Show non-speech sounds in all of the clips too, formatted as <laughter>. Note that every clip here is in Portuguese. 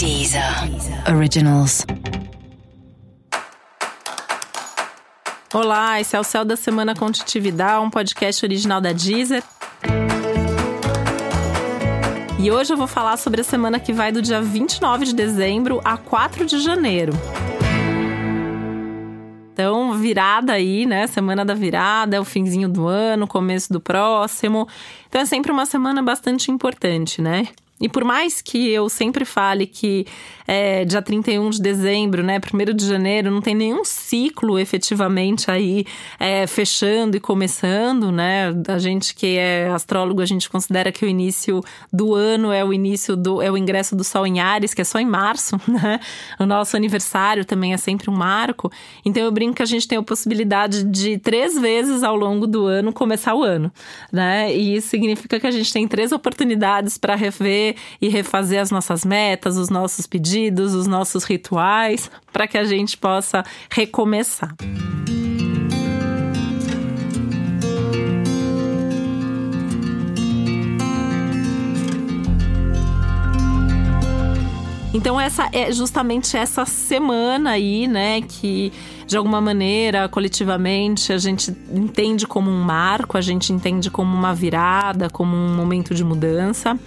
Deezer Originals. Olá, esse é o Céu da Semana Contitividade, um podcast original da Deezer. E hoje eu vou falar sobre a semana que vai do dia 29 de dezembro a 4 de janeiro. Então, virada aí, né? Semana da virada, é o finzinho do ano, começo do próximo. Então, é sempre uma semana bastante importante, né? E por mais que eu sempre fale que é, dia 31 de dezembro, né, 1 de janeiro, não tem nenhum ciclo efetivamente aí é, fechando e começando, né? A gente que é astrólogo, a gente considera que o início do ano é o início do é o ingresso do Sol em Ares, que é só em março, <laughs> né? O nosso aniversário também é sempre um marco. Então eu brinco que a gente tem a possibilidade de três vezes ao longo do ano começar o ano, né? E isso significa que a gente tem três oportunidades para rever e refazer as nossas metas, os nossos pedidos, os nossos rituais, para que a gente possa recomeçar. Então essa é justamente essa semana aí, né, que de alguma maneira, coletivamente, a gente entende como um marco, a gente entende como uma virada, como um momento de mudança.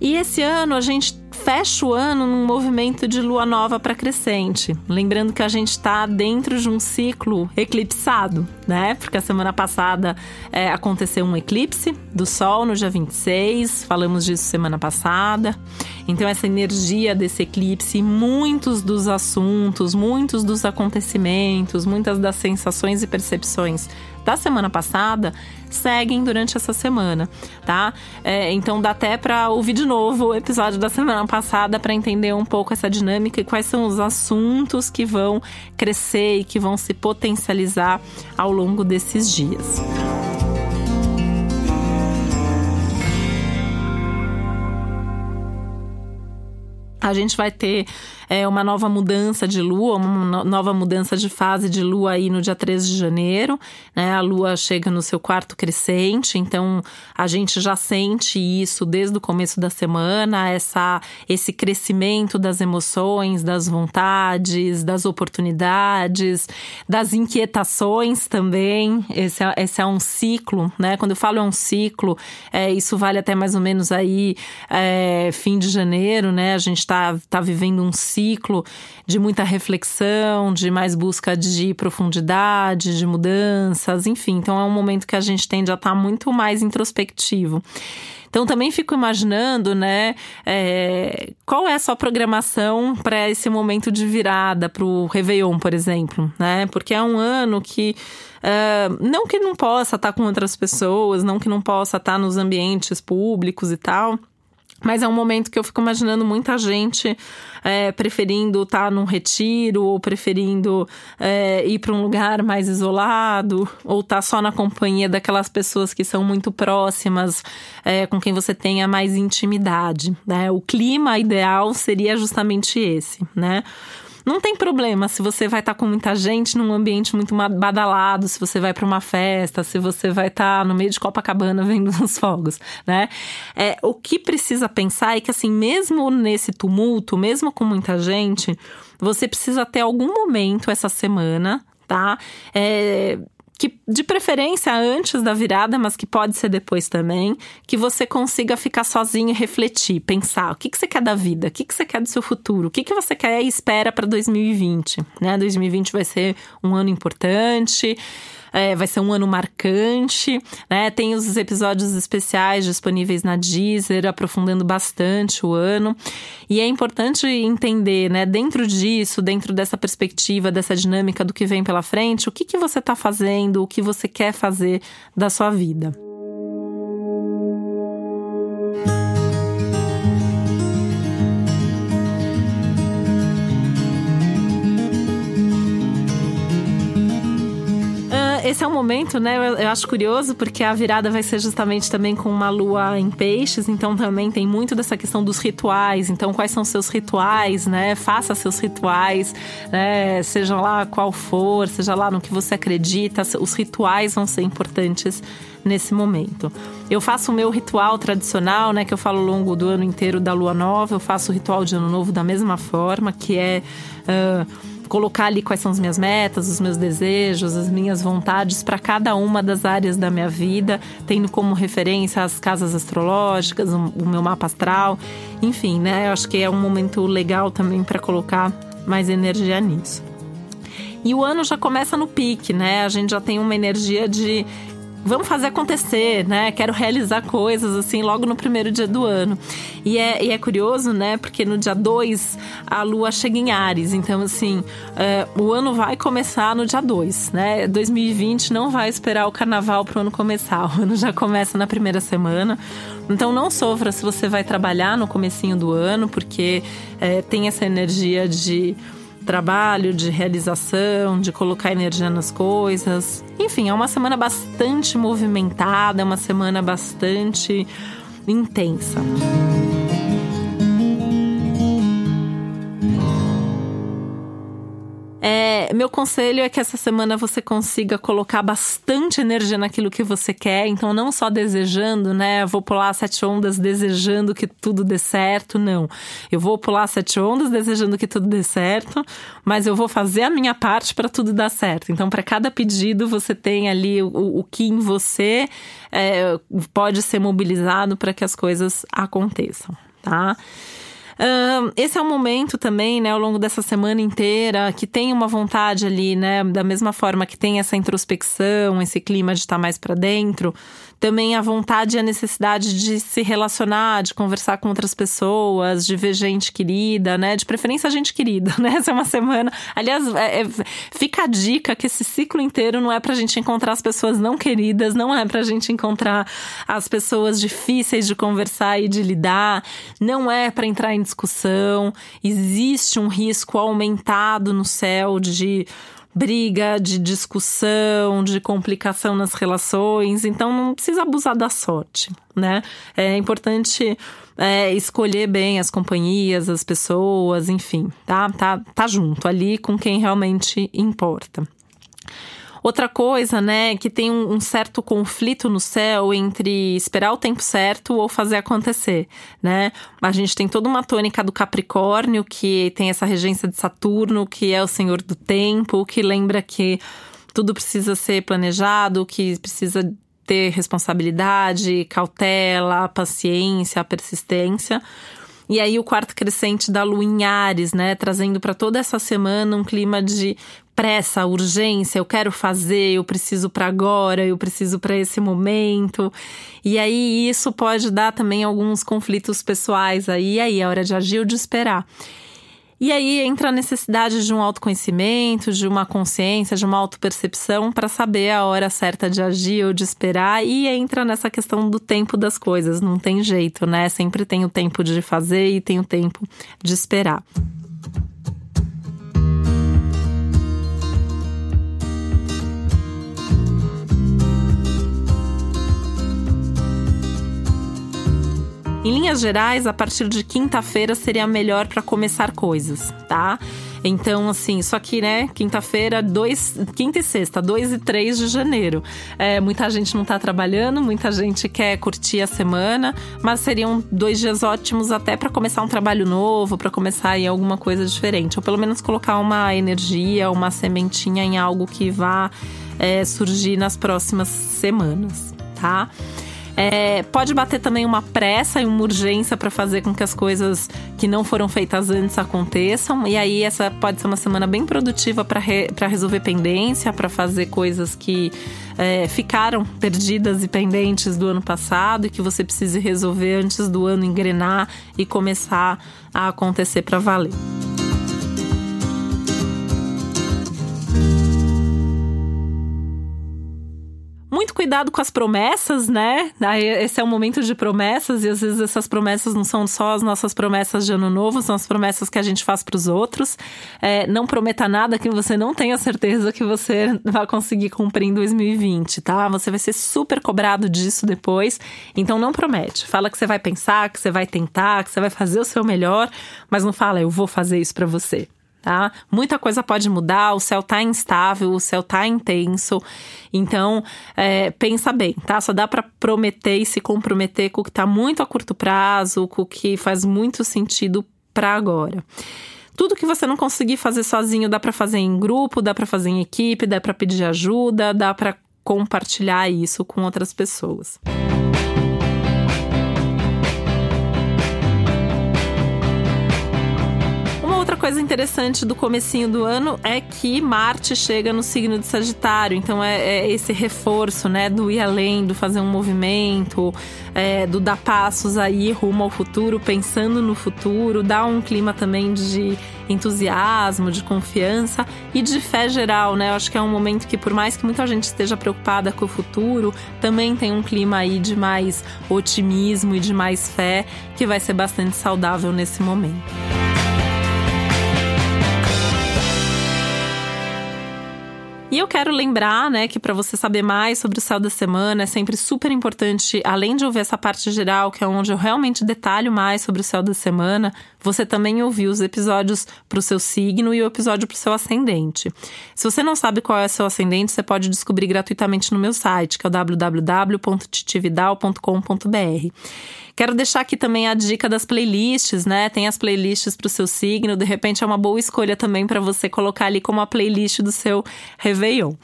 E esse ano a gente fecha o ano num movimento de lua nova para crescente. Lembrando que a gente está dentro de um ciclo eclipsado, né? Porque a semana passada é, aconteceu um eclipse do Sol no dia 26, falamos disso semana passada. Então, essa energia desse eclipse, muitos dos assuntos, muitos dos acontecimentos, muitas das sensações e percepções da semana passada seguem durante essa semana, tá? É, então dá até para ouvir de novo o episódio da semana passada para entender um pouco essa dinâmica e quais são os assuntos que vão crescer e que vão se potencializar ao longo desses dias. A gente vai ter é, uma nova mudança de lua, uma nova mudança de fase de lua aí no dia 13 de janeiro. Né? A lua chega no seu quarto crescente, então a gente já sente isso desde o começo da semana, essa, esse crescimento das emoções, das vontades, das oportunidades, das inquietações também. Esse é, esse é um ciclo, né? Quando eu falo é um ciclo, é, isso vale até mais ou menos aí é, fim de janeiro, né? A gente está tá vivendo um ciclo de muita reflexão, de mais busca de profundidade, de mudanças, enfim. Então é um momento que a gente tende a estar tá muito mais introspectivo. Então também fico imaginando, né, é, qual é a sua programação para esse momento de virada, para o Réveillon, por exemplo, né? Porque é um ano que Uh, não que não possa estar tá com outras pessoas, não que não possa estar tá nos ambientes públicos e tal, mas é um momento que eu fico imaginando muita gente é, preferindo estar tá num retiro, ou preferindo é, ir para um lugar mais isolado, ou estar tá só na companhia daquelas pessoas que são muito próximas, é, com quem você tenha mais intimidade. Né? O clima ideal seria justamente esse, né? Não tem problema se você vai estar tá com muita gente num ambiente muito badalado, se você vai para uma festa, se você vai estar tá no meio de Copacabana <laughs> vendo os fogos, né? É, o que precisa pensar é que, assim, mesmo nesse tumulto, mesmo com muita gente, você precisa ter algum momento essa semana, tá? É, que de preferência antes da virada, mas que pode ser depois também, que você consiga ficar sozinho e refletir, pensar o que, que você quer da vida, o que, que você quer do seu futuro, o que, que você quer e espera para 2020. Né? 2020 vai ser um ano importante é, vai ser um ano marcante, né? Tem os episódios especiais disponíveis na Deezer, aprofundando bastante o ano. E é importante entender, né, dentro disso, dentro dessa perspectiva, dessa dinâmica do que vem pela frente, o que, que você está fazendo, o que você quer fazer da sua vida. Esse é um momento, né? Eu, eu, acho curioso porque a virada vai ser justamente também com uma lua em peixes, então também tem muito dessa questão dos rituais. Então, quais são seus rituais, né? Faça seus rituais, né? Seja lá qual for, seja lá no que você acredita, os rituais vão ser importantes nesse momento. Eu faço o meu ritual tradicional, né, que eu falo ao longo do ano inteiro da lua nova. Eu faço o ritual de ano novo da mesma forma, que é uh, colocar ali quais são as minhas metas, os meus desejos, as minhas vontades para cada uma das áreas da minha vida, tendo como referência as casas astrológicas, o meu mapa astral, enfim, né? Eu acho que é um momento legal também para colocar mais energia nisso. E o ano já começa no pique, né? A gente já tem uma energia de vamos fazer acontecer, né? Quero realizar coisas assim logo no primeiro dia do ano. E é, e é curioso, né? Porque no dia 2 a lua chega em Ares. Então, assim, uh, o ano vai começar no dia 2, né? 2020 não vai esperar o carnaval para o ano começar. <laughs> O ano já começa na primeira semana. Então não sofra se você vai trabalhar no comecinho do ano, porque é, tem essa energia de trabalho, de realização, de colocar energia nas coisas. Enfim, é uma semana bastante movimentada, é uma semana bastante intensa. É, meu conselho é que essa semana você consiga colocar bastante energia naquilo que você quer. Então, não só desejando, né? Vou pular sete ondas desejando que tudo dê certo. Não. Eu vou pular sete ondas desejando que tudo dê certo, mas eu vou fazer a minha parte para tudo dar certo. Então, para cada pedido, você tem ali o, o que em você é, pode ser mobilizado para que as coisas aconteçam, tá? Esse é um momento também, né, ao longo dessa semana inteira, que tem uma vontade ali, né, da mesma forma que tem essa introspecção, esse clima de estar mais para dentro, também a vontade e a necessidade de se relacionar, de conversar com outras pessoas, de ver gente querida, né? De preferência gente querida, <laughs> né? Essa é uma semana. Aliás, é, é, fica a dica que esse ciclo inteiro não é pra gente encontrar as pessoas não queridas, não é pra gente encontrar as pessoas difíceis de conversar e de lidar, não é para entrar em discussão. Existe um risco aumentado no céu de briga, de discussão, de complicação nas relações. Então não precisa abusar da sorte, né? É importante é, escolher bem as companhias, as pessoas, enfim, tá? Tá, tá junto ali com quem realmente importa. Outra coisa, né, que tem um, certo conflito no céu entre esperar o tempo certo ou fazer acontecer, né? A gente tem toda uma tônica do Capricórnio, que tem essa regência de Saturno, que é o senhor do tempo, que lembra que tudo precisa ser planejado, que precisa ter responsabilidade, cautela, paciência, persistência. E aí o quarto crescente da lua em Ares, né, trazendo para toda essa semana um clima de pressa, urgência, eu quero fazer, eu preciso para agora, eu preciso para esse momento. E aí isso pode dar também alguns conflitos pessoais aí, aí é hora de agir ou de esperar. E aí entra a necessidade de um autoconhecimento, de uma consciência, de uma autopercepção para saber a hora certa de agir ou de esperar. E entra nessa questão do tempo das coisas. Não tem jeito, né? Sempre tem o tempo de fazer e tem o tempo de esperar. Em linhas gerais, a partir de quinta-feira seria melhor para começar coisas, tá? Então, assim, só que, né, quinta-feira, dois, quinta e sexta, 2 e 3 de janeiro. É, muita gente não tá trabalhando, muita gente quer curtir a semana, mas seriam dois dias ótimos até para começar um trabalho novo, para começar aí alguma coisa diferente, ou pelo menos colocar uma energia, uma sementinha em algo que vá é, surgir nas próximas semanas, tá? É, pode bater também uma pressa e uma urgência para fazer com que as coisas que não foram feitas antes aconteçam. E aí, essa pode ser uma semana bem produtiva para re, resolver pendência, para fazer coisas que é, ficaram perdidas e pendentes do ano passado e que você precise resolver antes do ano engrenar e começar a acontecer para valer. Cuidado com as promessas, né? Esse é um momento de promessas e às vezes essas promessas não são só as nossas promessas de ano novo, são as promessas que a gente faz para os outros. É, não prometa nada que você não tenha certeza que você vai conseguir cumprir em 2020, tá? Você vai ser super cobrado disso depois. Então não promete. Fala que você vai pensar, que você vai tentar, que você vai fazer o seu melhor, mas não fala eu vou fazer isso para você tá? Muita coisa pode mudar, o céu tá instável, o céu tá intenso. Então, é, pensa bem, tá? Só dá para prometer e se comprometer com o que tá muito a curto prazo, com o que faz muito sentido para agora. Tudo que você não conseguir fazer sozinho, dá para fazer em grupo, dá para fazer em equipe, dá para pedir ajuda, dá para compartilhar isso com outras pessoas. Coisa interessante do comecinho do ano é que Marte chega no signo de Sagitário, então é, é esse reforço, né, do ir além, do fazer um movimento, é, do dar passos aí rumo ao futuro, pensando no futuro, dá um clima também de entusiasmo, de confiança e de fé geral, né? Eu acho que é um momento que, por mais que muita gente esteja preocupada com o futuro, também tem um clima aí de mais otimismo e de mais fé que vai ser bastante saudável nesse momento. E eu quero lembrar, né, que para você saber mais sobre o céu da semana, é sempre super importante, além de ouvir essa parte geral, que é onde eu realmente detalho mais sobre o céu da semana, você também ouvir os episódios para o seu signo e o episódio para o seu ascendente. Se você não sabe qual é o seu ascendente, você pode descobrir gratuitamente no meu site, que é o www.titividal.com.br. Quero deixar aqui também a dica das playlists, né? Tem as playlists para o seu signo, de repente é uma boa escolha também para você colocar ali como a playlist do seu Réveillon.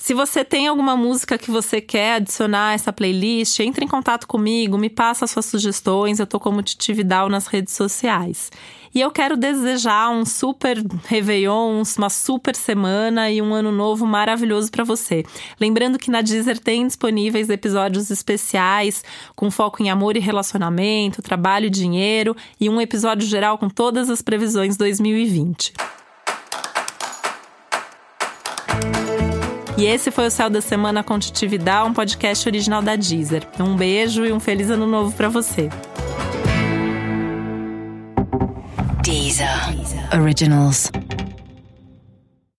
Se você tem alguma música que você quer adicionar a essa playlist, entre em contato comigo, me passa suas sugestões. Eu tô como Titi Vidal nas redes sociais. E eu quero desejar um super Réveillon, uma super semana e um ano novo maravilhoso para você. Lembrando que na Deezer tem disponíveis episódios especiais com foco em amor e relacionamento, trabalho e dinheiro e um episódio geral com todas as previsões 2020. E esse foi o Céu da Semana com Titividade, um podcast original da Deezer. Um beijo e um feliz ano novo para você. Deezer. Deezer. Originals.